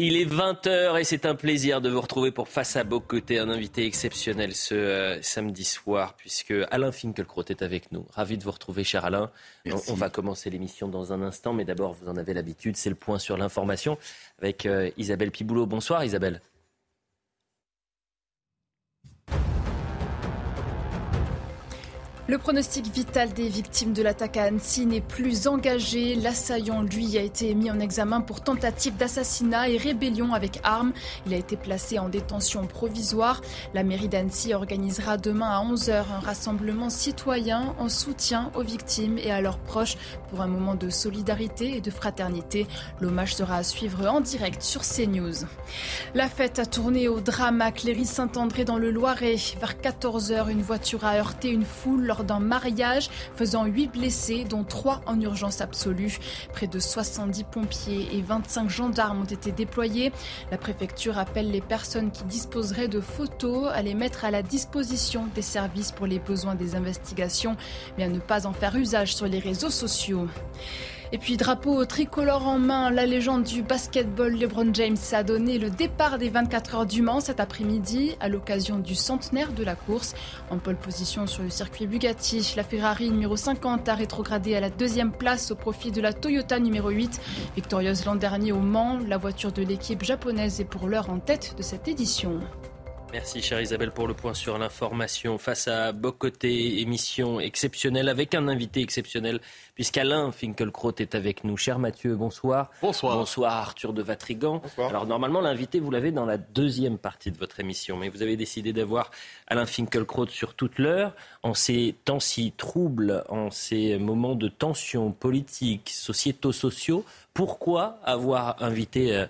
Il est 20h et c'est un plaisir de vous retrouver pour Face à Beau Côté, un invité exceptionnel ce euh, samedi soir, puisque Alain Finkielkraut est avec nous. Ravi de vous retrouver, cher Alain. On, on, va commencer l'émission dans un instant, mais d'abord, vous en avez l'habitude, c'est le point sur l'information avec euh, Isabelle Piboulot. Bonsoir, Isabelle. Le pronostic vital des victimes de l'attaque à Annecy n'est plus engagé. L'assaillant, lui, a été mis en examen pour tentative d'assassinat et rébellion avec armes. Il a été placé en détention provisoire. La mairie d'Annecy organisera demain à 11h un rassemblement citoyen en soutien aux victimes et à leurs proches pour un moment de solidarité et de fraternité. L'hommage sera à suivre en direct sur CNews. La fête a tourné au drame à Cléry-Saint-André dans le Loiret. Vers 14h, une voiture a heurté une foule d'un mariage, faisant 8 blessés, dont 3 en urgence absolue. Près de 70 pompiers et 25 gendarmes ont été déployés. La préfecture appelle les personnes qui disposeraient de photos à les mettre à la disposition des services pour les besoins des investigations, mais à ne pas en faire usage sur les réseaux sociaux. Et puis drapeau tricolore en main, la légende du basketball LeBron James a donné le départ des 24 heures du Mans cet après-midi à l'occasion du centenaire de la course. En pole position sur le circuit Bugatti, la Ferrari numéro 50 a rétrogradé à la deuxième place au profit de la Toyota numéro 8. Victorieuse l'an dernier au Mans, la voiture de l'équipe japonaise est pour l'heure en tête de cette édition. Merci chère Isabelle pour le point sur l'information. Face à Bocoté, émission exceptionnelle avec un invité exceptionnel puisqu'Alain Finkielkraut est avec nous. Cher Mathieu, bonsoir. Bonsoir. Bonsoir Arthur de Vatrigan. Bonsoir. Alors normalement l'invité vous l'avez dans la deuxième partie de votre émission, mais vous avez décidé d'avoir Alain Finkielkraut sur toute l'heure. En ces temps si troubles, en ces moments de tension politique, sociétaux, sociaux, pourquoi avoir invité euh,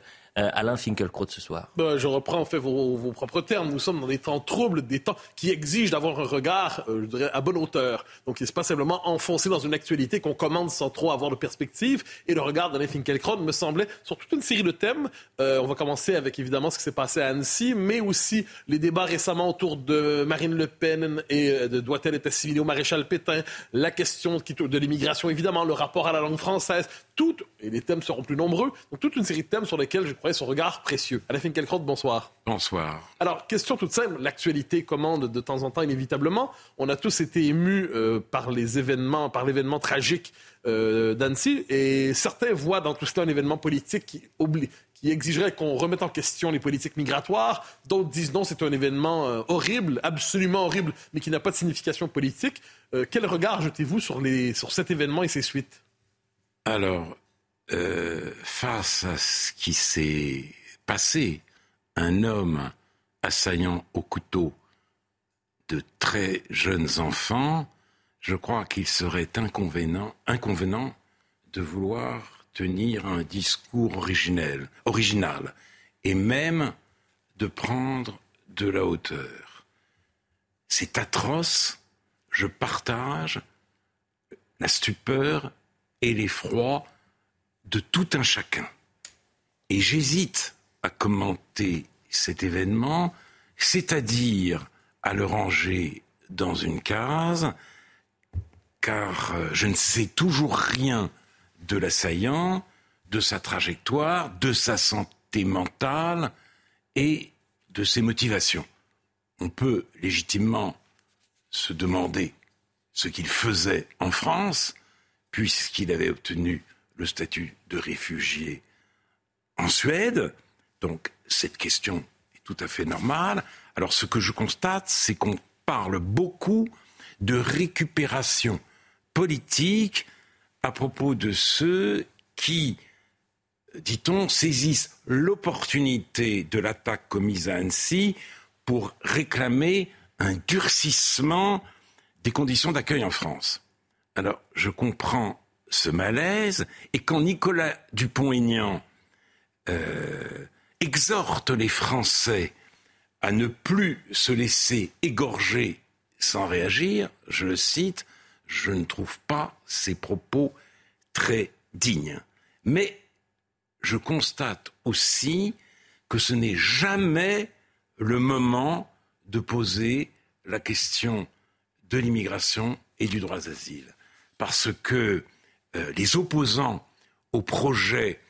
Alain Finkielkraut ce soir ben, Je reprends en fait vos, propres termes. Nous sommes dans des temps troubles, des temps qui exigent d'avoir un regard, euh, je dirais, à bonne hauteur. Donc, il n'est pas simplement enfoncé dans une actualité qu'on commande sans trop avoir de perspective. Et le regard d'Alain Finkielkraut me semblait sur toute une série de thèmes. Euh, on va commencer avec évidemment ce qui s'est passé à Annecy, mais aussi les débats récemment autour de Marine Le Pen et euh, de doit-elle être assimilée au maréchal Pétain, la question de l'immigration évidemment, le rapport à la langue française, tout, et les thèmes seront plus nombreux, donc toute une série de thèmes sur lesquels je crois son regard précieux. Alain Finkielkraut, bonsoir. Bonsoir. Alors, question toute simple, l'actualité commande de temps en temps inévitablement. On a tous été émus euh, par les événements, par l'événement tragique euh, d'Annecy, et certains voient dans tout cela un événement politique qui, oublie, qui exigerait qu'on remette en question les politiques migratoires. D'autres disent non, c'est un événement euh, horrible, absolument horrible, mais qui n'a pas de signification politique. Euh, quel regard jetez-vous sur, les, sur cet événement et ses suites? Alors, euh, face à ce qui s'est passé, un homme assaillant au couteau de très jeunes enfants, je crois qu'il serait inconvenant de vouloir tenir un discours original et même de prendre de la hauteur. C'est atroce, je partage la stupeur et l'effroi de tout un chacun. Et j'hésite à commenter cet événement, c'est-à-dire à le ranger dans une case, car euh, je ne sais toujours rien de l'assaillant, de sa trajectoire, de sa santé mentale et de ses motivations. On peut légitimement se demander ce qu'il faisait en France, puisqu'il avait obtenu le statut de réfugié en Suède. Donc cette question est tout à fait normale. Alors ce que je constate, c'est qu'on parle beaucoup de récupération politique à propos de ceux qui, dit-on, saisissent l'opportunité de l'attaque commise à Annecy pour réclamer un durcissement des conditions d'accueil en France. Alors, je comprends ce malaise et quand Nicolas Dupont-Aignan euh, exhorte les Français à ne plus se laisser égorger sans réagir, je le cite, je ne trouve pas ces propos très dignes. Mais je constate aussi que ce n'est jamais le moment de poser la question de l'immigration et du droit d'asile. Parce que euh, les opposants au projet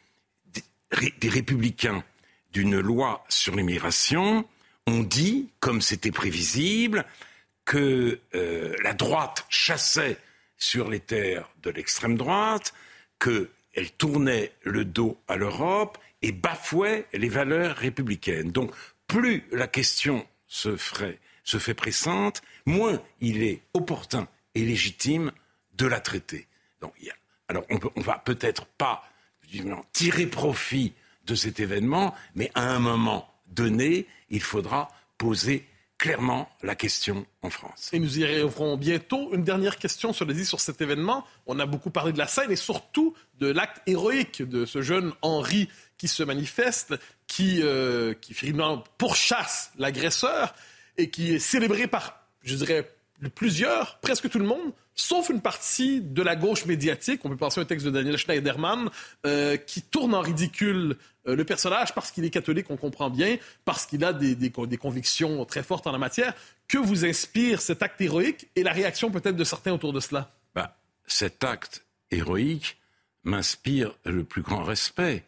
des, républicains d'une loi sur l'immigration ont dit, comme c'était prévisible, que euh, la droite chassait sur les terres de l'extrême droite, qu'elle tournait le dos à l'Europe et bafouait les valeurs républicaines. Donc, plus la question se, fait pressante, moins il est opportun et légitime de la traiter. Alors, on ne va peut-être pas tirer profit de cet événement, mais à un moment donné, il faudra poser clairement la question en France. Et nous y reviendrons bientôt. Une dernière question sur, dit sur cet événement. On a beaucoup parlé de la scène et surtout de l'acte héroïque de ce jeune Henri qui se manifeste, qui, euh, qui finalement pourchasse l'agresseur et qui est célébré par, je dirais, plusieurs, presque tout le monde, sauf une partie de la gauche médiatique. On peut penser à un texte de Daniel Schneiderman euh, qui tourne en ridicule euh, le personnage parce qu'il est catholique, on comprend bien, parce qu'il a des, des, convictions très fortes en la matière. Que vous inspire cet acte héroïque et la réaction peut-être de certains autour de cela? Bah, Cet acte héroïque m'inspire le plus grand respect.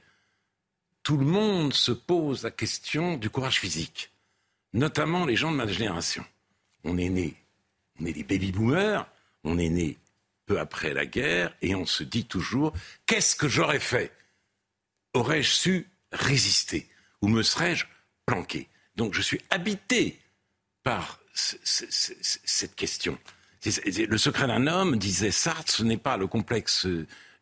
Tout le monde se pose la question du courage physique, notamment les gens de ma génération. On est né on est des baby-boomers, on est né peu après la guerre, et on se dit toujours qu'est-ce que j'aurais fait? Aurais-je su résister Ou me serais-je planqué? Donc je suis habité par cette question. Le secret d'un homme, disait Sartre, ce n'est pas le complexe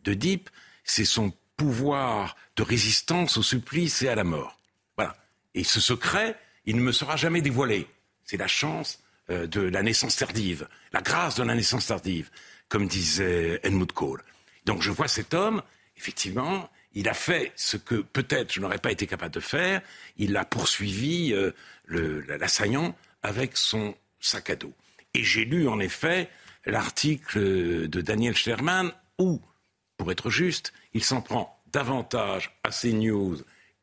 d'Oedipe, c'est son pouvoir de résistance au supplice et à la mort. Voilà. Et ce secret, il ne me sera jamais dévoilé. C'est la chance euh, de la naissance tardive, la grâce de la naissance tardive, comme disait Helmut Kohl. Donc je vois cet homme, effectivement, il a fait ce que peut-être je n'aurais pas été capable de faire, il a poursuivi euh, l'assaillant avec son sac à dos. Et j'ai lu en effet l'article de Daniel Sherman où, pour être juste, il s'en prend davantage à CNews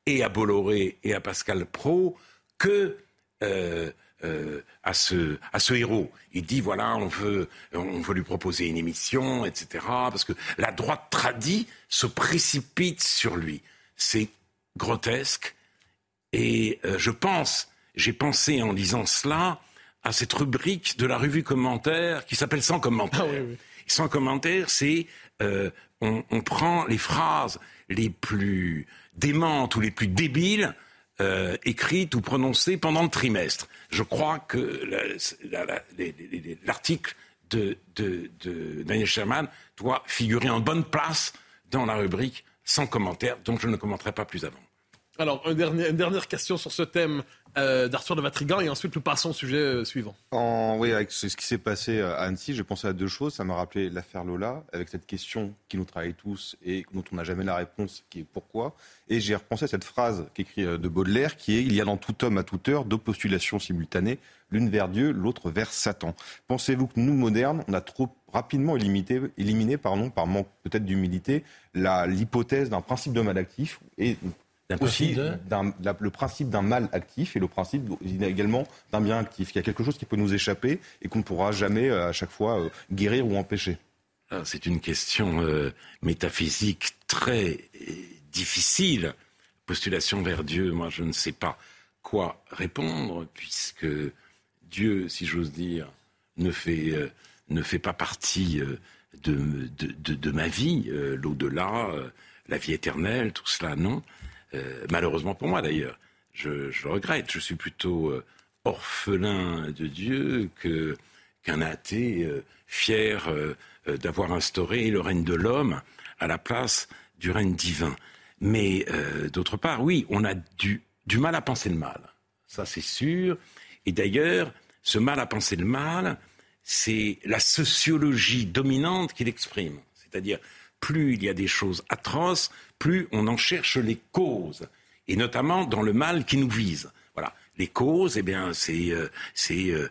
et à Bolloré et à Pascal Pro que euh, euh, à, ce, à ce héros. Il dit voilà, on veut, on veut lui proposer une émission, etc. Parce que la droite tradie se précipite sur lui. C'est grotesque. Et euh, je pense, j'ai pensé en lisant cela à cette rubrique de la revue commentaire qui s'appelle Sans commentaire. Ah Sans commentaire, c'est euh, on, on prend les phrases les plus démentes ou les plus débiles euh, écrite ou prononcée pendant le trimestre. Je crois que l'article de, Daniel Sherman doit figurer en bonne place dans la rubrique sans commentaire, dont je ne commenterai pas plus avant. Alors, une dernière question sur ce thème euh, d'Arthur de Vatrigan et ensuite nous passons au sujet euh, suivant. oui, avec ce, qui s'est passé à Annecy, j'ai pensé à deux choses. Ça m'a rappelé l'affaire Lola, avec cette question qui nous travaille tous et dont on n'a jamais la réponse, qui est pourquoi. Et j'ai repensé à cette phrase qu'écrit euh, de Baudelaire, qui est Il y a dans tout homme à toute heure deux postulations simultanées, l'une vers Dieu, l'autre vers Satan. Pensez-vous que nous, modernes, on a trop rapidement éliminé, éliminé par manque peut-être d'humilité, l'hypothèse d'un principe de mal actif et aussi le principe d'un mal actif et le principe également d'un bien actif. Il y a quelque chose qui peut nous échapper et qu'on ne pourra jamais euh, à chaque fois euh, guérir ou empêcher. Ah, c'est une question euh, métaphysique très difficile. Postulation vers Dieu, moi je ne sais pas quoi répondre puisque Dieu, si j'ose dire, ne fait, ne fait pas partie de, de, de ma vie, l'au-delà, la vie éternelle, tout cela, non. Euh, malheureusement pour moi d'ailleurs. Je, le regrette. Je suis plutôt euh, orphelin de Dieu qu'un athée euh, fier d'avoir instauré le règne de l'homme à la place du règne divin. Mais d'autre part, oui, on a du, mal à penser le mal. Ça, c'est sûr. Et d'ailleurs, ce mal à penser le mal, c'est la sociologie dominante qu'il exprime. C'est-à-dire, plus il y a des choses atroces, plus on en cherche les causes, et notamment dans le mal qui nous vise. Voilà, les causes, eh bien, c'est euh, euh,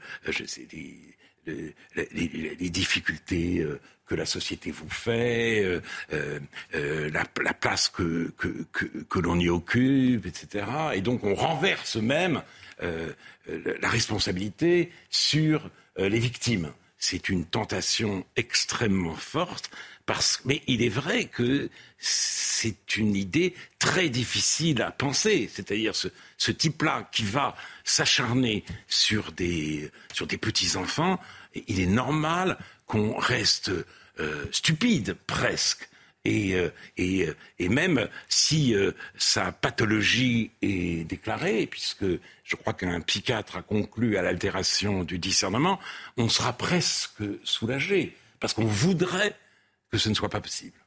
les, difficultés euh, que la société vous fait, la, place que, que, que, que l'on y occupe, etc. Et donc on renverse même la responsabilité sur les victimes. C'est une tentation extrêmement forte parce, mais il est vrai que c'est une idée très difficile à penser. C'est-à-dire ce, type-là qui va s'acharner sur des, sur des petits-enfants, il est normal qu'on reste euh, stupide presque. Et, euh, euh, et, même si sa pathologie est déclarée, puisque je crois qu'un psychiatre a conclu à l'altération du discernement, on sera presque soulagé, parce qu'on voudrait que ce ne soit pas possible.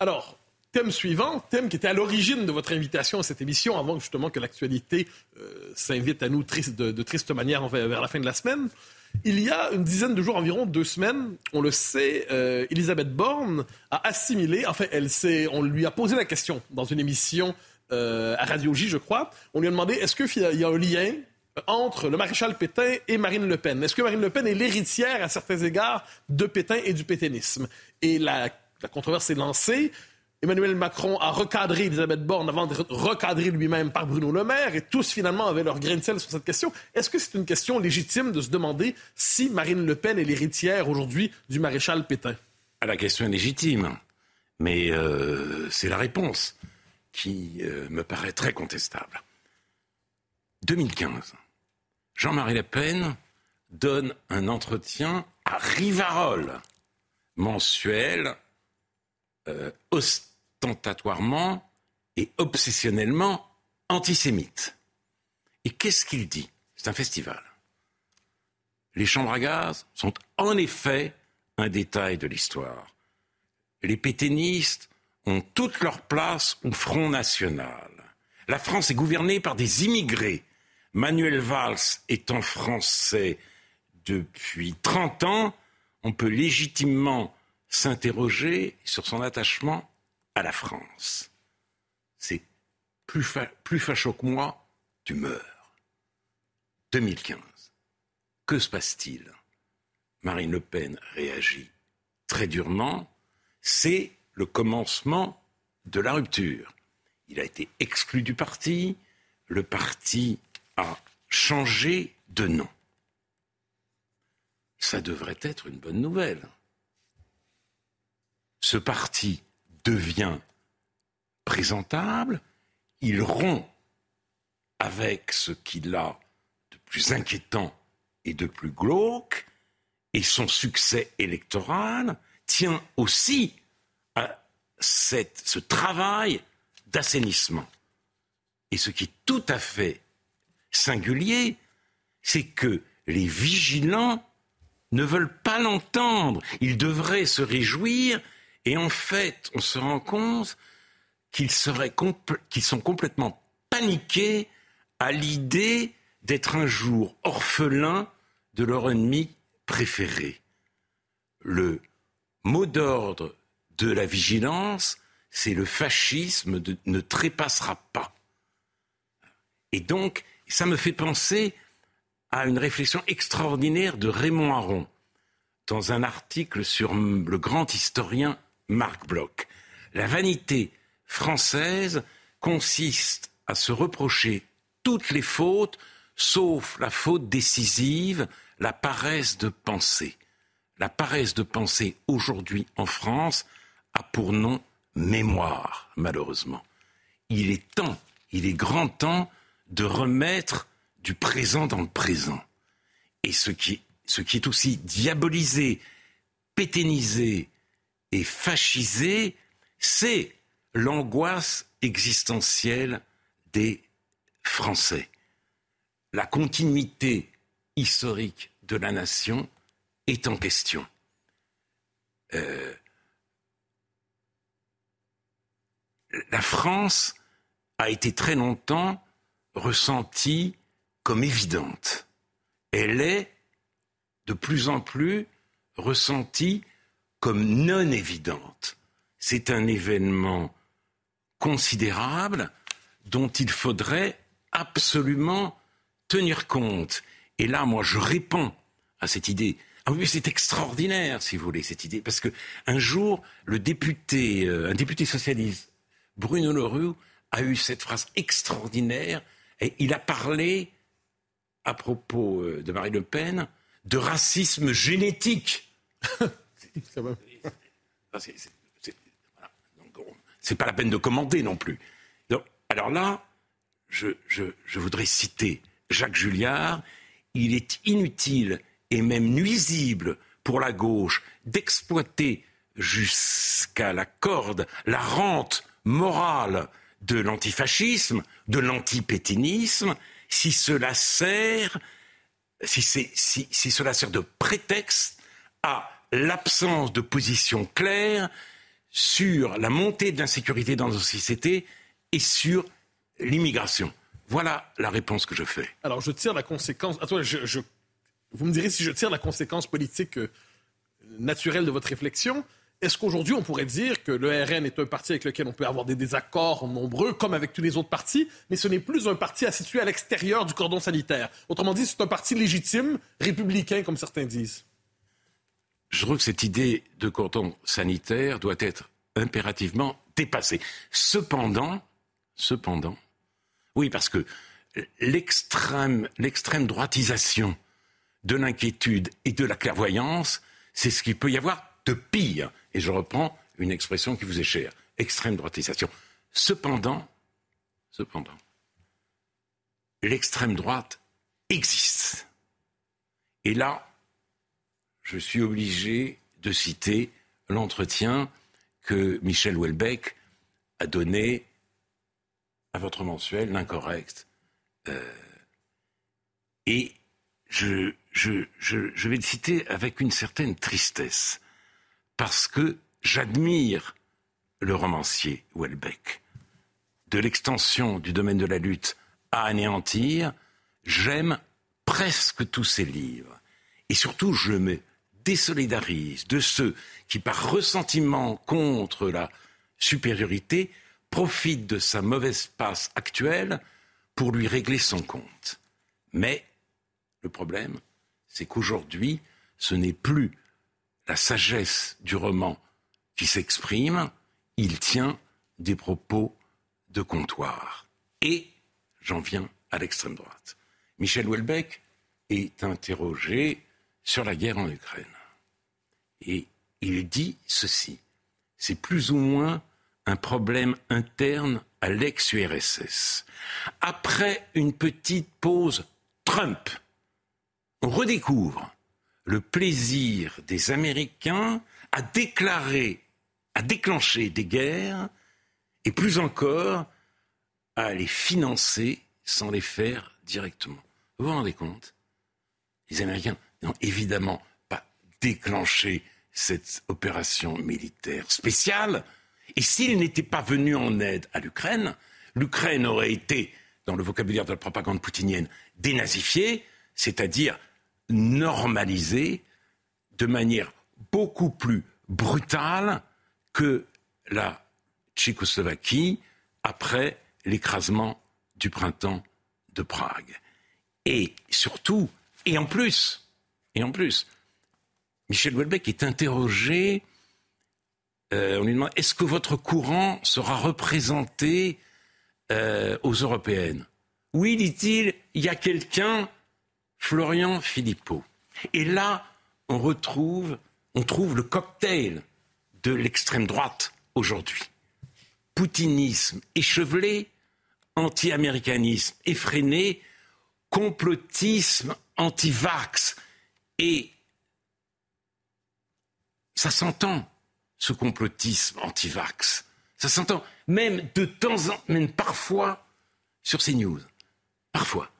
Alors, thème suivant, thème qui était à l'origine de votre invitation à cette émission, avant justement que l'actualité euh, s'invite à nous de, triste manière vers la fin de la semaine. Il y a une dizaine de jours, environ deux semaines, on le sait, euh, Elisabeth Borne a assimilé, enfin, elle on lui a posé la question dans une émission euh, à Radio J, je crois. On lui a demandé est-ce qu'il y a un lien entre le maréchal Pétain et Marine Le Pen? Est-ce que Marine Le Pen est l'héritière, à certains égards, de Pétain et du pétainisme? Et la, controverse est lancée. Emmanuel Macron a recadré Elisabeth Borne avant de recadrer lui-même par Bruno Le Maire, et tous finalement avaient leur grain de sel sur cette question. Est-ce que c'est une question légitime de se demander si Marine Le Pen est l'héritière aujourd'hui du maréchal Pétain? Ah, la question est légitime, mais euh, c'est la réponse qui euh, me paraît très contestable. 2015. Jean-Marie Le Pen donne un entretien à Rivarol, mensuel, euh, ostentatoirement et obsessionnellement antisémite. Et qu'est-ce qu'il dit? C'est un festival. Les chambres à gaz sont en effet un détail de l'histoire. Les pétainistes ont toute leur place au Front National. La France est gouvernée par des immigrés Manuel Valls étant français depuis 30 ans, on peut légitimement s'interroger sur son attachement à la France. C'est plus, plus facho que moi, tu meurs. 2015. Que se passe-t-il? Marine Le Pen réagit très durement. C'est le commencement de la rupture. Il a été exclu du parti. Le parti a changé de nom. Ça devrait être une bonne nouvelle. Ce parti devient présentable, il rompt avec ce qu'il a de plus inquiétant et de plus glauque, et son succès électoral tient aussi à ce travail d'assainissement. Et ce qui est tout à fait singulier, c'est que les vigilants ne veulent pas l'entendre. Ils devraient se réjouir et en fait, on se rend compte qu'ils sont complètement paniqués à l'idée d'être un jour orphelins de leur ennemi préféré. Le mot d'ordre de la vigilance, c'est le fascisme ne trépassera pas. Et donc, ça me fait penser à une réflexion extraordinaire de Raymond Aron dans un article sur le grand historien Marc Bloch. La vanité française consiste à se reprocher toutes les fautes, sauf la faute décisive, la paresse de penser. La paresse de penser aujourd'hui en France a pour nom mémoire, malheureusement. Il est temps, il est grand temps de remettre du présent dans le présent. Et ce qui, ce qui est aussi diabolisé, péténisé et fascisé, c'est l'angoisse existentielle des Français. La continuité historique de la nation est en question. Euh, la France a été très longtemps ressentie comme évidente. Elle est de plus en plus ressentie comme non évidente. c'est un événement considérable dont il faudrait absolument tenir compte. Et là, moi, je réponds à cette idée. Ah oui, c'est extraordinaire, si vous voulez, cette idée, parce que un jour, euh, un député socialiste, Bruno Leroux, a eu cette phrase extraordinaire, et il a parlé, à propos euh, de Marine Le Pen, de racisme génétique. C'est pas la peine de commenter non plus. alors là, je, voudrais citer Jacques Julliard. Il est inutile et même nuisible pour la gauche d'exploiter jusqu'à la corde la rente morale de l'antifascisme, de l'antipétinisme, si cela sert, si, si cela sert de prétexte à l'absence de position claire sur la montée de l'insécurité dans nos sociétés et sur l'immigration. Voilà la réponse que je fais. Alors, je tire la conséquence. Attends, je, vous me direz si je tire la conséquence politique euh, naturelle de votre réflexion. Est-ce qu'aujourd'hui, on pourrait dire que le RN est un parti avec lequel on peut avoir des désaccords nombreux, comme avec tous les autres partis, mais ce n'est plus un parti à situer à l'extérieur du cordon sanitaire? Autrement dit, c'est un parti légitime, républicain, comme certains disent. Je trouve que cette idée de cordon sanitaire doit être impérativement dépassée. Cependant, cependant, oui, parce que l'extrême, droitisation de l'inquiétude et de la clairvoyance, c'est ce qu'il peut y avoir de pire. Et je reprends une expression qui vous est chère, extrême droitisation. Cependant, cependant, l'extrême droite existe. Et là, je suis obligé de citer l'entretien que Michel Houellebecq a donné à votre mensuel, l'incorrect. Euh, et je, vais le citer avec une certaine tristesse, parce que j'admire le romancier Houellebecq. De l'extension du domaine de la lutte à anéantir, j'aime presque tous ses livres. Et surtout, je me désolidarise de ceux qui, par ressentiment contre la supériorité, profite de sa mauvaise passe actuelle pour lui régler son compte. Mais le problème, c'est qu'aujourd'hui, ce n'est plus la sagesse du roman qui s'exprime, il tient des propos de comptoir. Et j'en viens à l'extrême droite. Michel Houellebecq est interrogé sur la guerre en Ukraine. Et il dit ceci. C'est plus ou moins un problème interne à l'ex-URSS. Après une petite pause Trump, on redécouvre le plaisir des Américains à déclarer, à déclencher des guerres et plus encore à les financer sans les faire directement. Vous vous rendez compte? Les Américains n'ont évidemment pas déclenché cette opération militaire spéciale, et s'il n'était pas venu en aide à l'Ukraine, l'Ukraine aurait été, dans le vocabulaire de la propagande poutinienne, dénazifiée, c'est-à-dire normalisée de manière beaucoup plus brutale que la Tchécoslovaquie après l'écrasement du printemps de Prague. Et surtout, et en plus, et en plus, Michel Houellebecq est interrogé euh, on lui demande est-ce que votre courant sera représenté euh, aux européennes? Oui, dit-il, il y a quelqu'un, Florian Philippot. Et là, on retrouve, on trouve le cocktail de l'extrême droite aujourd'hui. Poutinisme échevelé, anti-américanisme effréné, complotisme anti-vax. Et ça s'entend ce complotisme anti-vax. Ça s'entend même de temps en temps, même parfois sur ces news. Parfois.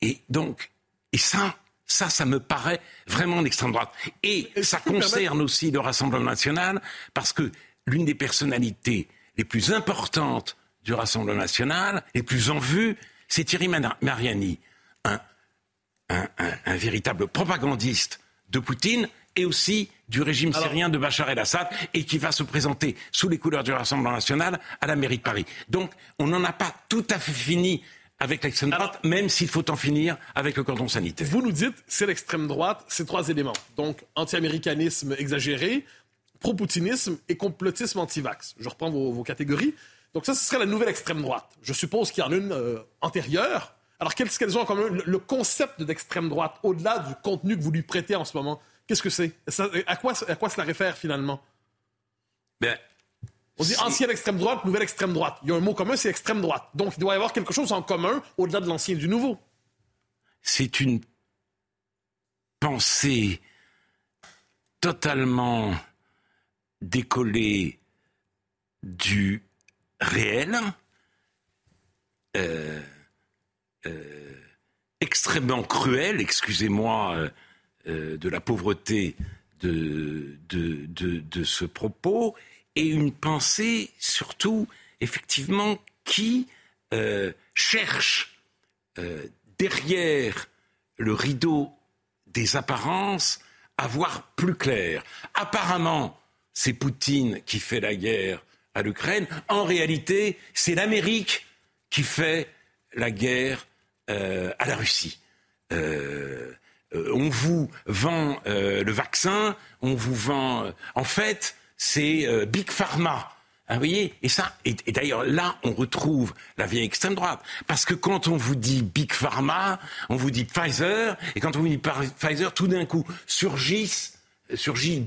Et donc, et ça, ça, ça me paraît vraiment l'extrême droite. Et ça concerne aussi le Rassemblement national, parce que l'une des personnalités les plus importantes du Rassemblement national, les plus en vue, c'est Thierry Mariani, un, un, un véritable propagandiste de Poutine et aussi du régime syrien de Bachar el-Assad et qui va se présenter sous les couleurs du Rassemblement national à la mairie de Paris. Donc, on n'en a pas tout à fait fini avec l'extrême droite, même s'il faut en finir avec le cordon sanitaire. Vous nous dites, c'est l'extrême droite, c'est trois éléments. Donc, anti-américanisme exagéré, pro-poutinisme et complotisme anti-vax. Je reprends vos, catégories. Donc ça, ce serait la nouvelle extrême droite. Je suppose qu'il y en a une euh, antérieure. Alors, qu'est-ce qu'elles ont en commun le, concept d'extrême droite, au-delà du contenu que vous lui prêtez en ce moment, qu'est-ce que c'est? À quoi, à quoi cela réfère finalement? Ben, On dit ancienne extrême droite, nouvelle extrême droite. Il y a un mot commun, c'est extrême droite. Donc, il doit y avoir quelque chose en commun au-delà de l'ancien et du nouveau. C'est une pensée totalement décollée du réel, euh, extrêmement cruel, excusez-moi euh, de la pauvreté de, de, ce propos, et une pensée surtout, effectivement, qui cherche derrière le rideau des apparences à voir plus clair. Apparemment, c'est Poutine qui fait la guerre à l'Ukraine. En réalité, c'est l'Amérique qui fait la guerre euh, à la Russie. Euh, euh, on vous vend le vaccin, on vous vend. en fait, c'est Big Pharma. Hein, vous voyez? Et ça, et, d'ailleurs là, on retrouve la vieille extrême droite, parce que quand on vous dit Big Pharma, on vous dit Pfizer, et quand on vous dit Pfizer, tout d'un coup surgit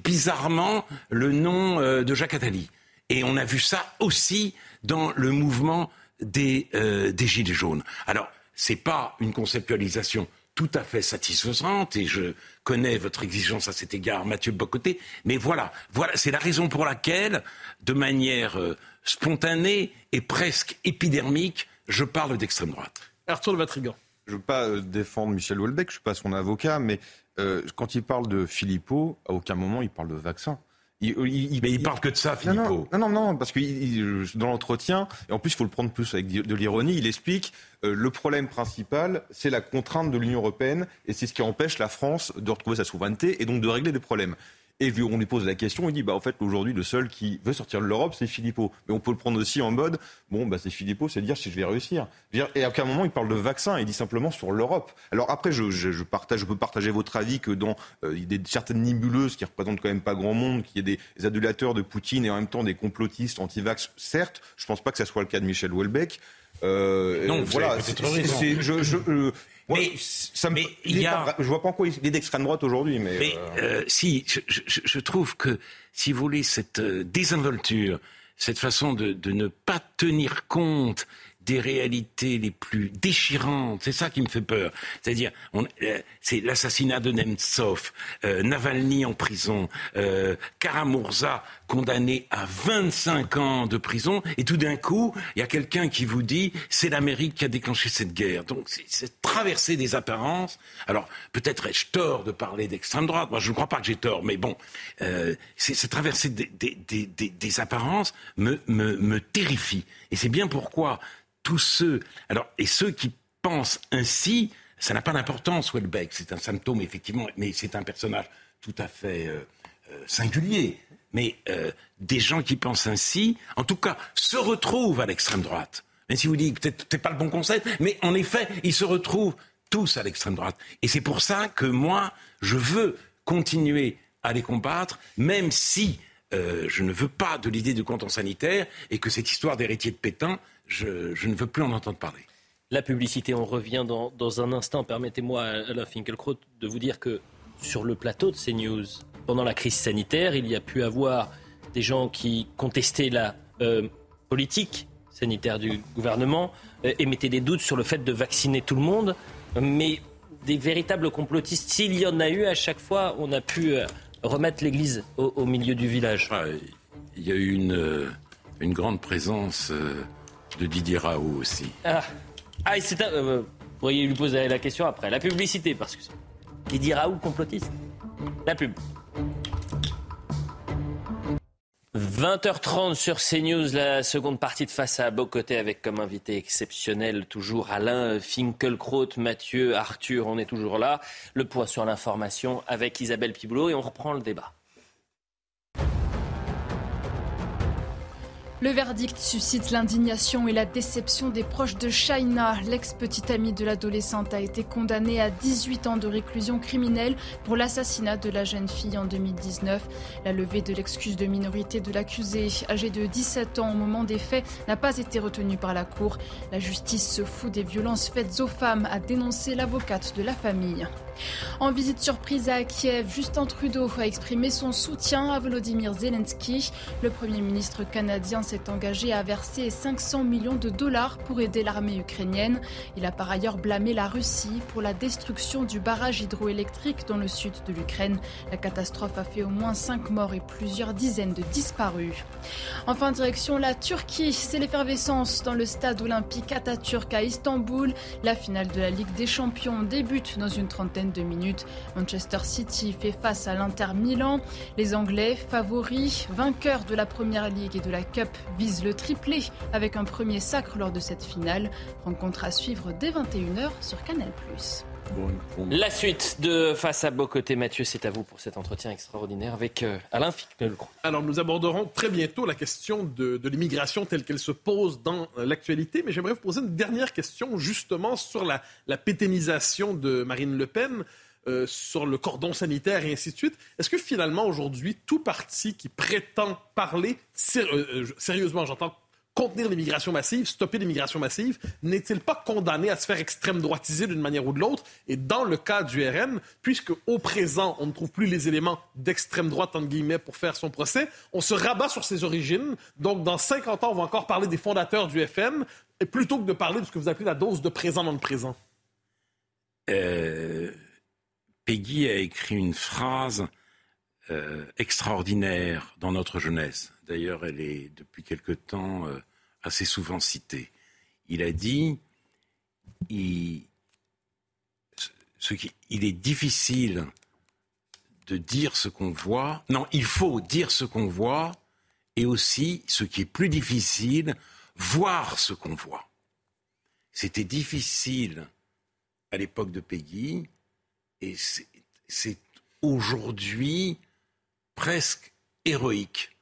bizarrement le nom de Jacques Attali. Et on a vu ça aussi dans le mouvement des, euh, des Gilets jaunes. Alors, ce n'est pas une conceptualisation tout à fait satisfaisante, et je connais votre exigence à cet égard, Mathieu Bocoté, mais voilà, voilà c'est la raison pour laquelle, de manière euh, spontanée et presque épidermique, je parle d'extrême droite. Arthur de Vatrigan. Je ne veux pas euh, défendre Michel Houellebecq, je ne suis pas son avocat, mais quand il parle de Philippot, à aucun moment il parle de vaccin. Il, il, mais il parle que de ça, Philippot. Non, non, non, parce que dans l'entretien, et en plus il faut le prendre plus avec de l'ironie, il explique euh, le problème principal, c'est la contrainte de l'Union européenne, et c'est ce qui empêche la France de retrouver sa souveraineté et donc de régler des problèmes. Et on lui pose la question, il dit bah en fait aujourd'hui le seul qui veut sortir de l'Europe c'est Philippot. Mais on peut le prendre aussi en mode bon bah c'est Philippot, c'est dire si je vais réussir. Et à aucun moment il parle de vaccin, il dit simplement sur l'Europe. Alors après je, je, partage, je peux partager votre avis que dans euh, il y a des, certaines nébuleuses qui représentent quand même pas grand monde, qu'il y ait des, adulateurs de Poutine et en même temps des complotistes anti-vax. Certes, je pense pas que ça soit le cas de Michel Houellebecq. Euh, non, voilà, c'est, je, je, euh, mais, ça me, il y a... je vois pas en quoi il est d'extrême droite aujourd'hui. Mais, mais euh... Euh, si, je, je, je, trouve que, si vous voulez, cette euh, désinvolture, cette façon de, de ne pas tenir compte des réalités les plus déchirantes. C'est ça qui me fait peur. C'est-à-dire, euh, c'est l'assassinat de Nemtsov, euh, Navalny en prison, euh, Karamurza condamné à 25 ans de prison, et tout d'un coup, il y a quelqu'un qui vous dit c'est l'Amérique qui a déclenché cette guerre. Donc, c'est traverser des apparences. Alors, peut-être ai-je tort de parler d'extrême droite. Moi, je ne crois pas que j'ai tort, mais bon, euh, c'est traverser des, des, des, des, apparences me, me, me terrifie. Et c'est bien pourquoi tous ceux, alors, et ceux qui pensent ainsi, ça n'a pas d'importance, Welbeck, c'est un symptôme, effectivement, mais c'est un personnage tout à fait euh, euh, singulier. Mais euh, des gens qui pensent ainsi, en tout cas, se retrouvent à l'extrême droite. Même si vous dites que peut-être pas le bon conseil, mais en effet, ils se retrouvent tous à l'extrême droite. Et c'est pour ça que moi, je veux continuer à les combattre, même si je ne veux pas de l'idée de canton sanitaire et que cette histoire d'héritier de Pétain, je, ne veux plus en entendre parler. La publicité, on revient dans, un instant. Permettez-moi, Alain Finkielkraut, de vous dire que sur le plateau de CNews, pendant la crise sanitaire, il y a pu avoir des gens qui contestaient la euh, politique sanitaire du gouvernement, euh, émettaient des doutes sur le fait de vacciner tout le monde, mais des véritables complotistes, s'il y en a eu, à chaque fois, on a pu euh, remettre l'église au, milieu du village. Ah, il y a eu une, une grande présence de Didier Raoult aussi. Ah, ah c'est un, euh, vous pourriez lui poser la question après. La publicité, parce que Didier Raoult complotiste. La pub. 20h30 sur CNews, la seconde partie de Face à Bocoté avec comme invité exceptionnel toujours Alain Finkelkraut, Mathieu, Arthur, on est toujours là. Le poids sur l'information avec Isabelle Piboulot et on reprend le débat. Le verdict suscite l'indignation et la déception des proches de Shaina. L'ex-petite amie de l'adolescente a été condamnée à 18 ans de réclusion criminelle pour l'assassinat de la jeune fille en 2019. La levée de l'excuse de minorité de l'accusé, âgé de 17 ans au moment des faits, n'a pas été retenue par la Cour. La justice se fout des violences faites aux femmes, a dénoncé l'avocate de la famille. En visite surprise à Kiev, Justin Trudeau a exprimé son soutien à Volodymyr Zelensky. Le Premier ministre canadien s'est engagé à verser 500 millions de dollars pour aider l'armée ukrainienne. Il a par ailleurs blâmé la Russie pour la destruction du barrage hydroélectrique dans le sud de l'Ukraine. La catastrophe a fait au moins 5 morts et plusieurs dizaines de disparus. Enfin, direction la Turquie, c'est l'effervescence dans le stade olympique Atatürk à Istanbul. La finale de la Ligue des Champions débute dans une trentaine de minutes. Manchester City fait face à l'Inter Milan. Les Anglais, favoris, vainqueurs de la Première Ligue et de la Cup, visent le triplé avec un premier sacre lors de cette finale. Rencontre à suivre dès 21h sur Canal+. La suite de Face à Bocoté, Mathieu, c'est à vous pour cet entretien extraordinaire avec euh, Alain Finkielkraut. Alors, nous aborderons très bientôt la question de, l'immigration telle qu'elle se pose dans euh, l'actualité, mais j'aimerais vous poser une dernière question justement sur la, la de Marine Le Pen. Euh, sur le cordon sanitaire et ainsi de suite. Est-ce que finalement, aujourd'hui, tout parti qui prétend parler, sérieusement, j'entends contenir l'immigration massive, stopper l'immigration massive, n'est-il pas condamné à se faire extrême droitiser d'une manière ou de l'autre? Et dans le cas du RN, puisque au présent, on ne trouve plus les éléments d'extrême droite, entre guillemets, pour faire son procès, on se rabat sur ses origines. Donc, dans 50 ans, on va encore parler des fondateurs du FN, et plutôt que de parler de ce que vous appelez la dose de présent dans le présent. Euh, Peggy a écrit une phrase euh, extraordinaire dans notre jeunesse. D'ailleurs, elle est depuis quelque temps euh, assez souvent citée. Il a dit il, il est difficile de dire ce qu'on voit. Non, il faut dire ce qu'on voit et aussi, ce qui est plus difficile, voir ce qu'on voit. C'était difficile à l'époque de Peggy et c'est aujourd'hui presque héroïque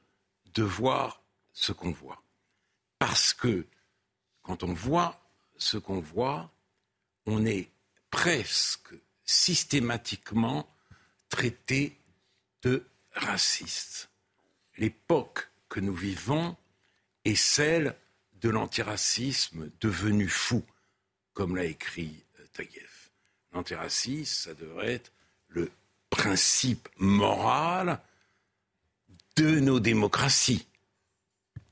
de voir ce qu'on voit. Parce que quand on voit ce qu'on voit, on est presque systématiquement traité de raciste. L'époque que nous vivons est celle de l'antiracisme devenu fou, comme l'a écrit euh, Taguieff. L'antiracisme, ça devrait être le principe moral de nos démocraties.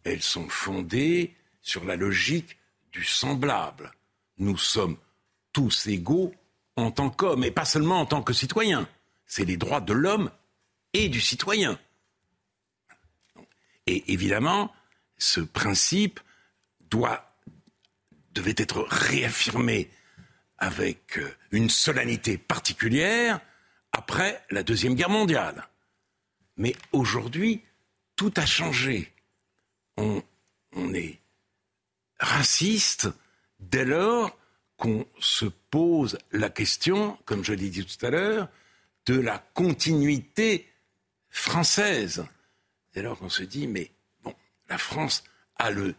Elles sont fondées sur la logique du semblable. Nous sommes tous égaux en tant qu'hommes, et pas seulement en tant que citoyens. C'est les droits de l'homme et du citoyen. Et évidemment, ce principe devait être réaffirmé avec euh, une solennité particulière après la Deuxième Guerre mondiale. Mais aujourd'hui, tout a changé. On, est raciste dès lors qu'on se pose la question, comme je l'ai dit tout à l'heure, de la continuité française. Dès lors qu'on se dit, mais bon, la France a le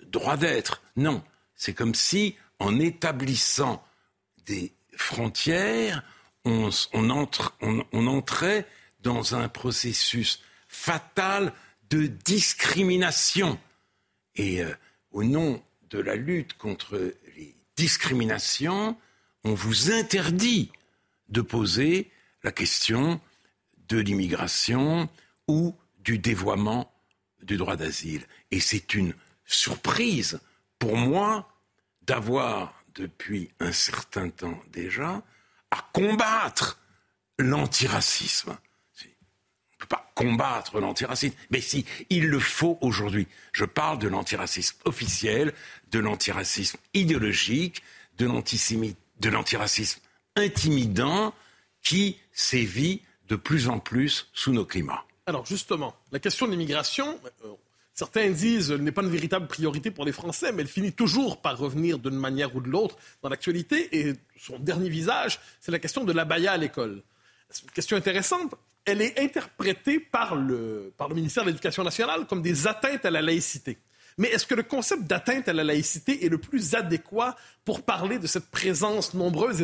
droit d'être. Non, c'est comme si, en établissant des frontières, on, entre, on entrait dans un processus fatal de discrimination. Et euh, au nom de la lutte contre les discriminations, on vous interdit de poser la question de l'immigration ou du dévoiement du droit d'asile. Et c'est une surprise pour moi d'avoir, depuis un certain temps déjà, à combattre l'antiracisme pas combattre l'antiracisme. Mais si, il le faut aujourd'hui. Je parle de l'antiracisme officiel, de l'antiracisme idéologique, de l'antiracisme intimidant qui sévit de plus en plus sous nos climats. Alors justement, la question de l'immigration, euh, certains disent n'est pas une véritable priorité pour les Français, mais elle finit toujours par revenir d'une manière ou de l'autre dans l'actualité. Et son dernier visage, c'est la question de l'abaya à l'école. C'est une question intéressante elle est interprétée par le, par le ministère de l'Éducation nationale comme des atteintes à la laïcité. Mais est-ce que le concept d'atteinte à la laïcité est le plus adéquat pour parler de cette présence nombreuse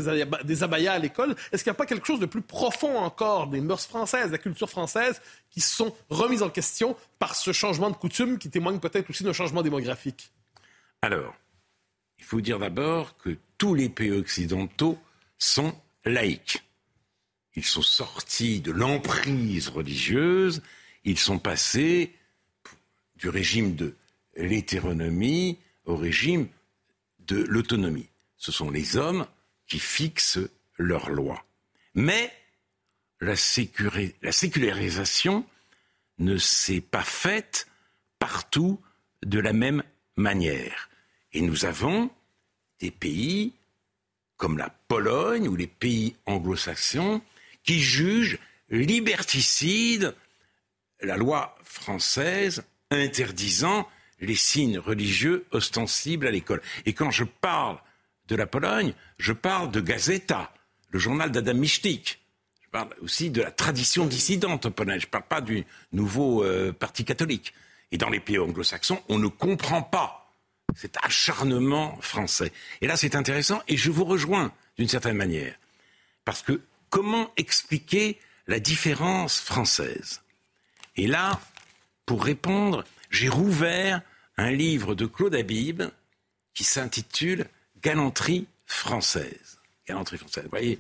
des, abayas à l'école? Est-ce qu'il n'y a pas quelque chose de plus profond encore des mœurs françaises, de la culture française, qui sont remises en question par ce changement de coutume qui témoigne peut-être aussi d'un changement démographique? Alors, il faut dire d'abord que tous les pays occidentaux sont laïcs. Ils sont sortis de l'emprise religieuse, ils sont passés du régime de l'hétéronomie au régime de l'autonomie. Ce sont les hommes qui fixent leurs lois. Mais la, la sécularisation ne s'est pas faite partout de la même manière. Et nous avons des pays comme la Pologne ou les pays anglo-saxons qui jugent liberticide la loi française interdisant les signes religieux ostensibles à l'école. Et quand je parle de la Pologne, je parle de Gazeta, le journal d'Adam Michnik. Je parle aussi de la tradition dissidente polonaise. Je ne parle pas du nouveau euh, parti catholique. Et dans les pays anglo-saxons, on ne comprend pas cet acharnement français. Et là, c'est intéressant, et je vous rejoins d'une certaine manière. Parce que comment expliquer la différence française? Et là, pour répondre, j'ai rouvert un livre de Claude Habib qui s'intitule Galanterie française. Galanterie française, vous voyez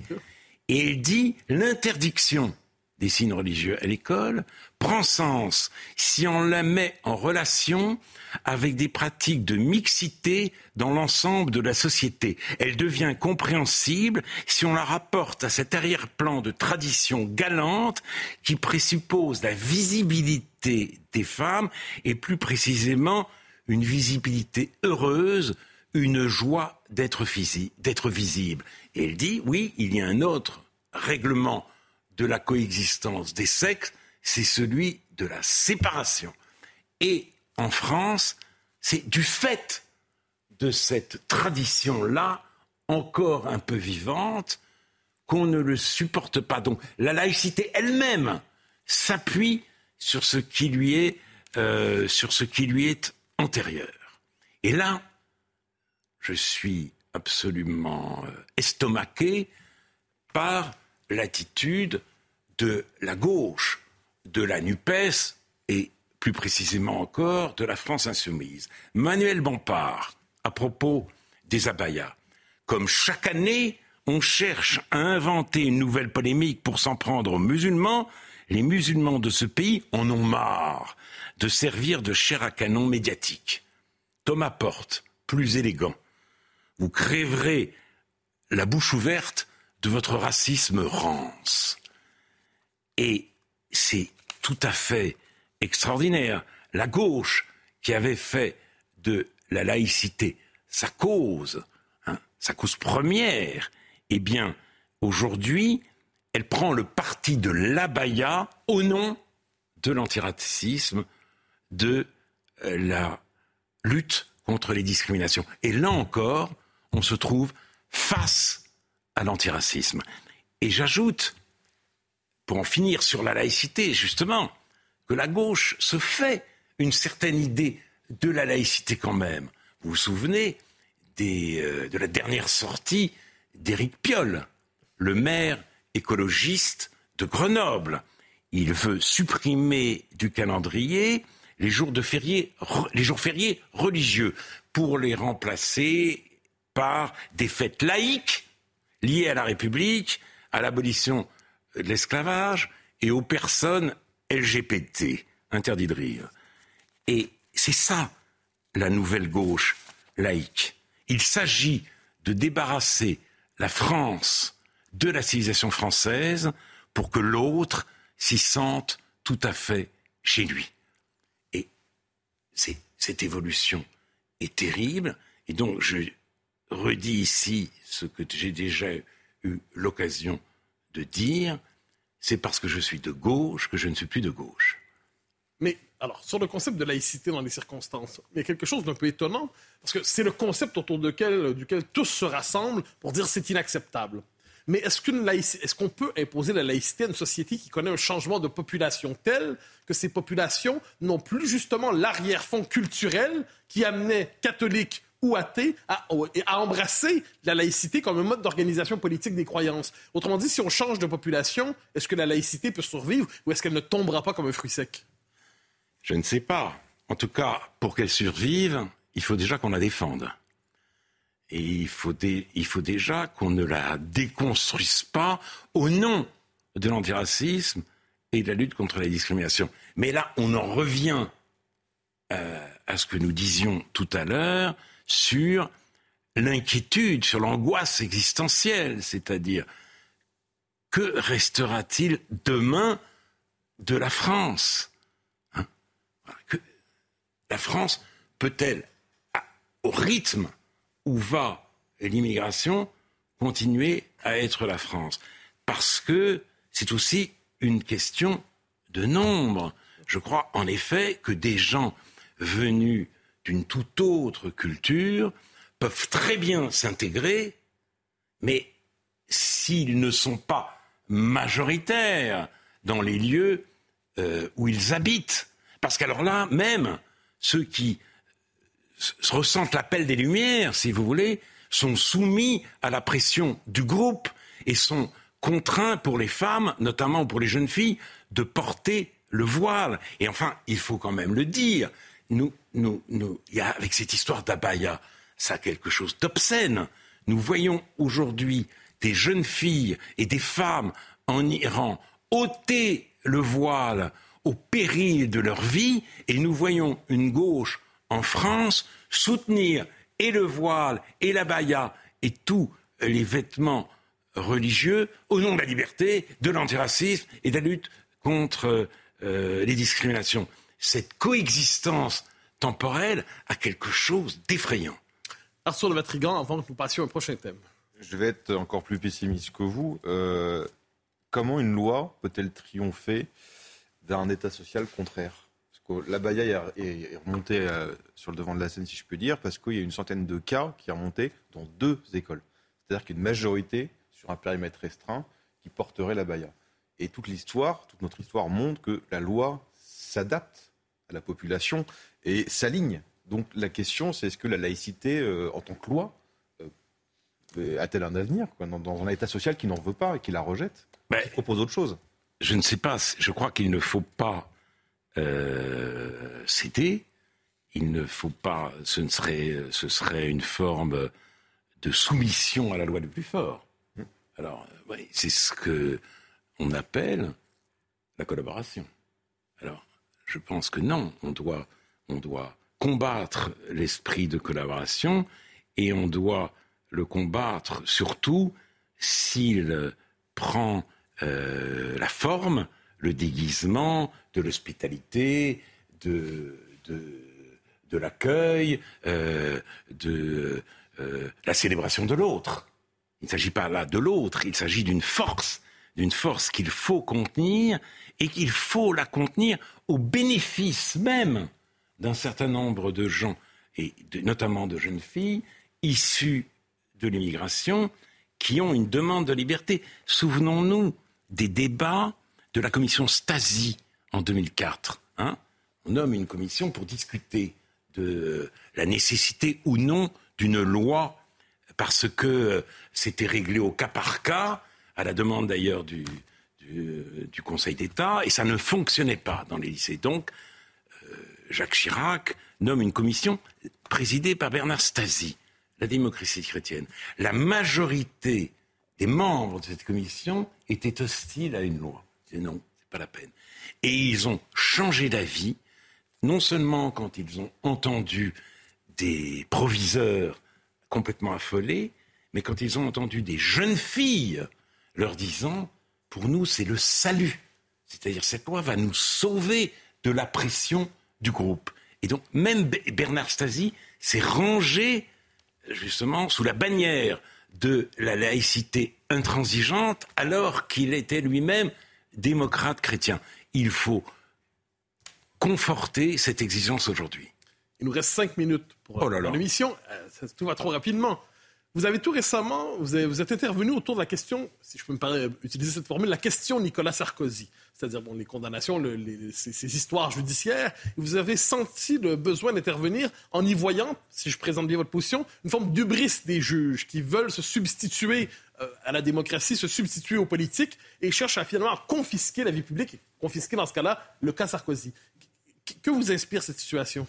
Et il dit l'interdiction des signes religieux à l'école prend sens si on la met en relation avec des pratiques de mixité dans l'ensemble de la société. Elle devient compréhensible si on la rapporte à cet arrière-plan de tradition galante qui présuppose la visibilité des femmes et plus précisément une visibilité heureuse, une joie d'être visible. Et elle dit, oui, il y a un autre règlement de la coexistence des sexes, c'est celui de la séparation. Et en France, c'est du fait de cette tradition-là, encore un peu vivante, qu'on ne le supporte pas. Donc la laïcité elle-même s'appuie sur ce qui lui est, euh, sur ce qui lui est antérieur. Et là, je suis absolument euh, estomaqué par l'attitude de la gauche, de la NUPES et plus précisément encore de la France insoumise. Manuel Bompard, à propos des abayas, comme chaque année, on cherche à inventer une nouvelle polémique pour s'en prendre aux musulmans, les musulmans de ce pays en ont marre de servir de chair à canon médiatique. Thomas Porte, plus élégant, vous crèverez la bouche ouverte de votre racisme rance. Et c'est tout à fait extraordinaire. La gauche, qui avait fait de la laïcité sa cause, hein, sa cause première, eh bien, aujourd'hui, elle prend le parti de l'abaya au nom de l'antiracisme, de euh, la lutte contre les discriminations. Et là encore, on se trouve face à l'antiracisme. Et j'ajoute, pour en finir sur la laïcité, justement, que la gauche se fait une certaine idée de la laïcité quand même. Vous vous souvenez euh, de la dernière sortie d'Éric Piolle, le maire écologiste de Grenoble. Il veut supprimer du calendrier les jours, de les jours fériés religieux pour les remplacer par des fêtes laïques liées à la République, à l'abolition l'esclavage et aux personnes LGBT. Interdit de rire. Et c'est ça la nouvelle gauche laïque. Il s'agit de débarrasser la France de la civilisation française pour que l'autre s'y sente tout à fait chez lui. Et cette évolution est terrible. Et donc, je redis ici ce que j'ai déjà eu l'occasion de dire, c'est parce que je suis de gauche que je ne suis plus de gauche. Mais alors, sur le concept de laïcité dans les circonstances, il y a quelque chose d'un peu étonnant, parce que c'est le concept autour duquel, tous se rassemblent pour dire c'est inacceptable. Mais est-ce qu'on est qu'on peut imposer la laïcité à une société qui connaît un changement de population tel que ces populations n'ont plus justement l'arrière-fond culturel qui amenait catholiques ou athées à, à, embrasser la laïcité comme un mode d'organisation politique des croyances. Autrement dit, si on change de population, est-ce que la laïcité peut survivre ou est-ce qu'elle ne tombera pas comme un fruit sec? Je ne sais pas. En tout cas, pour qu'elle survive, il faut déjà qu'on la défende. Et il faut, il faut déjà qu'on ne la déconstruise pas au nom de l'antiracisme et de la lutte contre la discrimination. Mais là, on en revient euh, à ce que nous disions tout à l'heure sur l'inquiétude, sur l'angoisse existentielle, c'est-à-dire que restera-t-il demain de la France hein? La France peut-elle, au rythme où va l'immigration, continuer à être la France? Parce que c'est aussi une question de nombre. Je crois en effet que des gens venus d'une toute autre culture peuvent très bien s'intégrer, mais s'ils ne sont pas majoritaires dans les lieux euh, où ils habitent. Parce qu'alors là, même ceux qui ressentent l'appel des Lumières, si vous voulez, sont soumis à la pression du groupe et sont contraints pour les femmes, notamment pour les jeunes filles, de porter le voile. Et enfin, il faut quand même le dire, nous, nous, avec cette histoire d'abaya, ça a quelque chose d'obscène. Nous voyons aujourd'hui des jeunes filles et des femmes en Iran ôter le voile au péril de leur vie et nous voyons une gauche en France soutenir et le voile et la baya et tous les vêtements religieux au nom de la liberté, de l'antiracisme et de la lutte contre euh, les discriminations cette coexistence temporelle a quelque chose d'effrayant. Arthur de Vatrigan, avant que nous passions au prochain thème. Je vais être encore plus pessimiste que vous. Euh, comment une loi peut-elle triompher d'un État social contraire? Parce que la Baïa est remontée euh, sur le devant de la scène, si je peux dire, parce qu'il y a une centaine de cas qui sont remontés dans deux écoles. C'est-à-dire qu'une majorité sur un périmètre restreint qui porterait la Baïa. Et toute l'histoire, toute notre histoire montre que la loi s'adapte à la population et s'aligne. Donc la question, c'est est-ce que la laïcité, euh, en tant que loi, euh, a-t-elle un avenir quoi, dans, un État social qui n'en veut pas et qui la rejette Mais, qui propose autre chose Je ne sais pas. Je crois qu'il ne faut pas euh, céder. Il ne faut pas. Ce, ne serait, ce serait une forme de soumission à la loi du plus fort. Alors, c'est ce que on appelle la collaboration. Alors, je pense que non, on doit, on doit combattre l'esprit de collaboration et on doit le combattre surtout s'il prend euh, la forme, le déguisement de l'hospitalité, de, de, l'accueil, euh, de euh, la célébration de l'autre. Il ne s'agit pas là de l'autre, il s'agit d'une force, d'une force qu'il faut contenir et qu'il faut la contenir au bénéfice même d'un certain nombre de gens, et notamment de jeunes filles, issues de l'immigration, qui ont une demande de liberté. Souvenons-nous des débats de la commission Stasi en 2004. Hein. On nomme une commission pour discuter de la nécessité ou non d'une loi, parce que c'était réglé au cas par cas, à la demande d'ailleurs du, euh, du, Conseil d'État, et ça ne fonctionnait pas dans les lycées. Donc, euh, Jacques Chirac nomme une commission présidée par Bernard Stasi, la démocratie chrétienne. La majorité des membres de cette commission étaient hostiles à une loi. Ils disaient non, c'est pas la peine. Et ils ont changé d'avis, non seulement quand ils ont entendu des proviseurs complètement affolés, mais quand ils ont entendu des jeunes filles leur disant pour nous, c'est le salut. C'est-à-dire, cette loi va nous sauver de la pression du groupe. Et donc, même Bernard Stasi s'est rangé, justement, sous la bannière de la laïcité intransigeante, alors qu'il était lui-même démocrate chrétien. Il faut conforter cette exigence aujourd'hui. Il nous reste cinq minutes pour oh l'émission. Euh, tout va trop rapidement. Vous avez tout récemment, vous, êtes intervenu autour de la question, si je peux me permettre utiliser cette formule, la question Nicolas Sarkozy, c'est-à-dire bon, les condamnations, ces, histoires judiciaires. Vous avez senti le besoin d'intervenir en y voyant, si je présente bien votre position, une forme d'ubris des juges qui veulent se substituer euh, à la démocratie, se substituer aux politiques et cherchent finalement à confisquer la vie publique, confisquer dans ce cas-là le cas Sarkozy. Que vous inspire cette situation?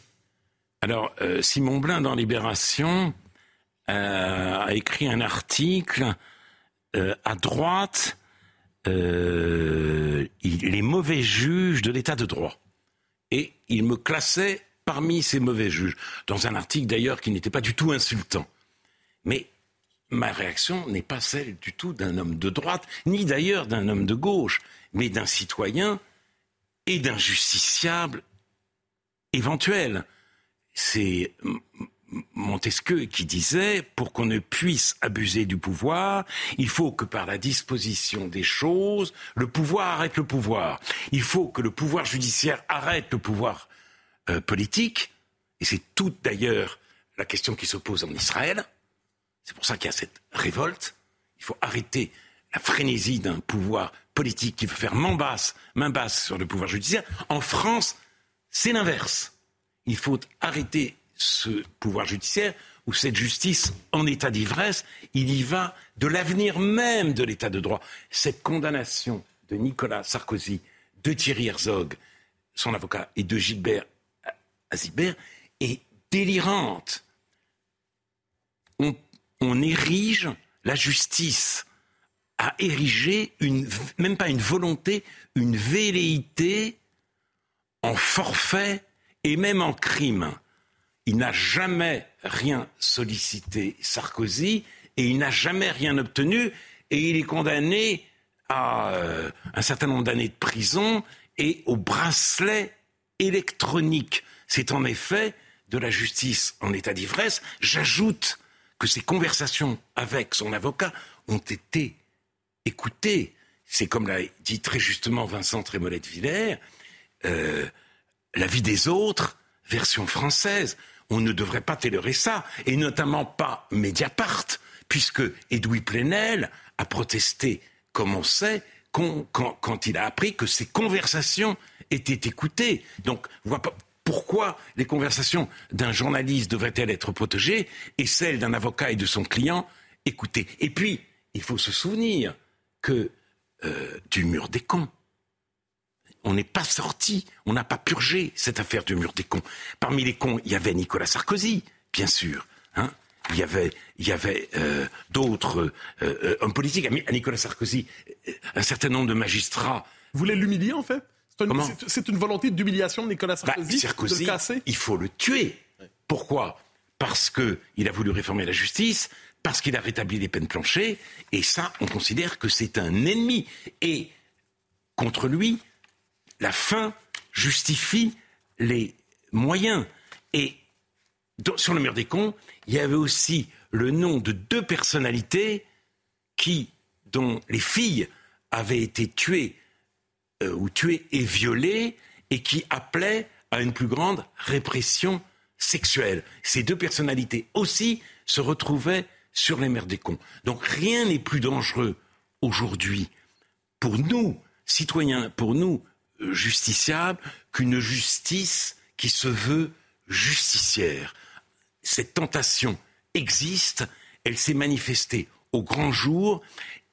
Alors, euh, Simon Blin dans Libération a écrit un article euh, à droite, euh, les mauvais juges de l'état de droit. Et il me classait parmi ces mauvais juges, dans un article d'ailleurs qui n'était pas du tout insultant. Mais ma réaction n'est pas celle du tout d'un homme de droite, ni d'ailleurs d'un homme de gauche, mais d'un citoyen et d'un justiciable éventuel. C'est Montesquieu qui disait pour qu'on ne puisse abuser du pouvoir, il faut que par la disposition des choses, le pouvoir arrête le pouvoir. Il faut que le pouvoir judiciaire arrête le pouvoir euh, politique. Et c'est tout d'ailleurs la question qui se pose en Israël. C'est pour ça qu'il y a cette révolte. Il faut arrêter la frénésie d'un pouvoir politique qui veut faire main main basse sur le pouvoir judiciaire. En France, c'est l'inverse. Il faut arrêter ce pouvoir judiciaire ou cette justice en état d'ivresse. Il y va de l'avenir même de l'état de droit. Cette condamnation de Nicolas Sarkozy, de Thierry Herzog, son avocat, et de Gilbert Azibert est délirante. On, érige la justice à ériger une, même pas une volonté, une velléité en forfait et même en crime il n'a jamais rien sollicité Sarkozy et il n'a jamais rien obtenu et il est condamné à euh, un certain nombre d'années de prison et au bracelet électronique. C'est en effet de la justice en état d'ivresse. J'ajoute que ses conversations avec son avocat ont été écoutées. C'est comme l'a dit très justement Vincent Trémolette-Villers, euh, la vie des autres, version française on ne devrait pas tolérer ça, et notamment pas Mediapart, puisque Edoui Plenel a protesté, comme on sait, quand, il a appris que ses conversations étaient écoutées. Donc, pourquoi les conversations d'un journaliste devraient-elles être protégées et celles d'un avocat et de son client écoutées. Et puis, il faut se souvenir que euh, du mur des cons, on n'est pas sorti, on n'a pas purgé cette affaire du mur des cons. Parmi les cons, il y avait Nicolas Sarkozy, bien sûr. Hein il y avait, il y avait euh, d'autres euh, euh, hommes politiques. À Nicolas Sarkozy, un certain nombre de magistrats. Vous voulez l'humilier, en fait? C'est une, volonté d'humiliation de Nicolas bah, Sarkozy, Sarkozy de le casser? Il faut le tuer. Pourquoi? Parce qu'il a voulu réformer la justice, parce qu'il a rétabli les peines planchées, et ça, on considère que c'est un ennemi. Et contre lui, la fin justifie les moyens. Et sur le mur des cons, il y avait aussi le nom de deux personnalités qui, dont les filles avaient été tuées euh, ou tuées et violées et qui appelaient à une plus grande répression sexuelle. Ces deux personnalités aussi se retrouvaient sur les mers des cons. Donc rien n'est plus dangereux aujourd'hui pour nous, citoyens, pour nous, justiciable qu'une justice qui se veut justicière. Cette tentation existe, elle s'est manifestée au grand jour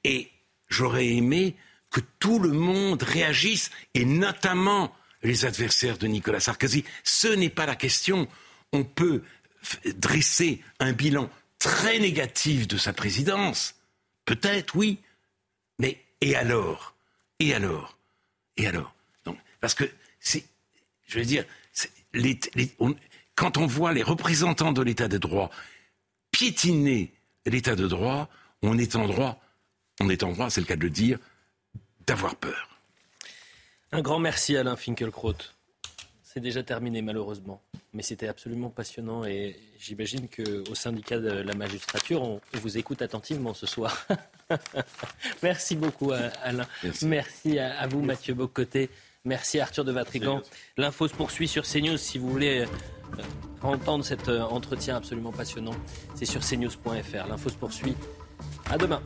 et j'aurais aimé que tout le monde réagisse et notamment les adversaires de Nicolas Sarkozy. Ce n'est pas la question. On peut dresser un bilan très négatif de sa présidence. Peut-être, oui. Mais et alors? Et alors? Et alors? Parce que, c'est, je veux dire, quand on voit les représentants de l'état de droit piétiner l'état de droit, on est en droit, on est en droit, c'est le cas de le dire, d'avoir peur. Un grand merci Alain Finkielkraut. C'est déjà terminé malheureusement, mais c'était absolument passionnant et j'imagine qu'au syndicat de la magistrature, on, vous écoute attentivement ce soir. merci beaucoup Alain. Merci, à, vous Mathieu Bocoté. Merci Arthur de Vatrigan. L'info se poursuit sur CNews si vous voulez entendre cet entretien absolument passionnant, c'est sur cnews.fr. L'info se poursuit. À demain.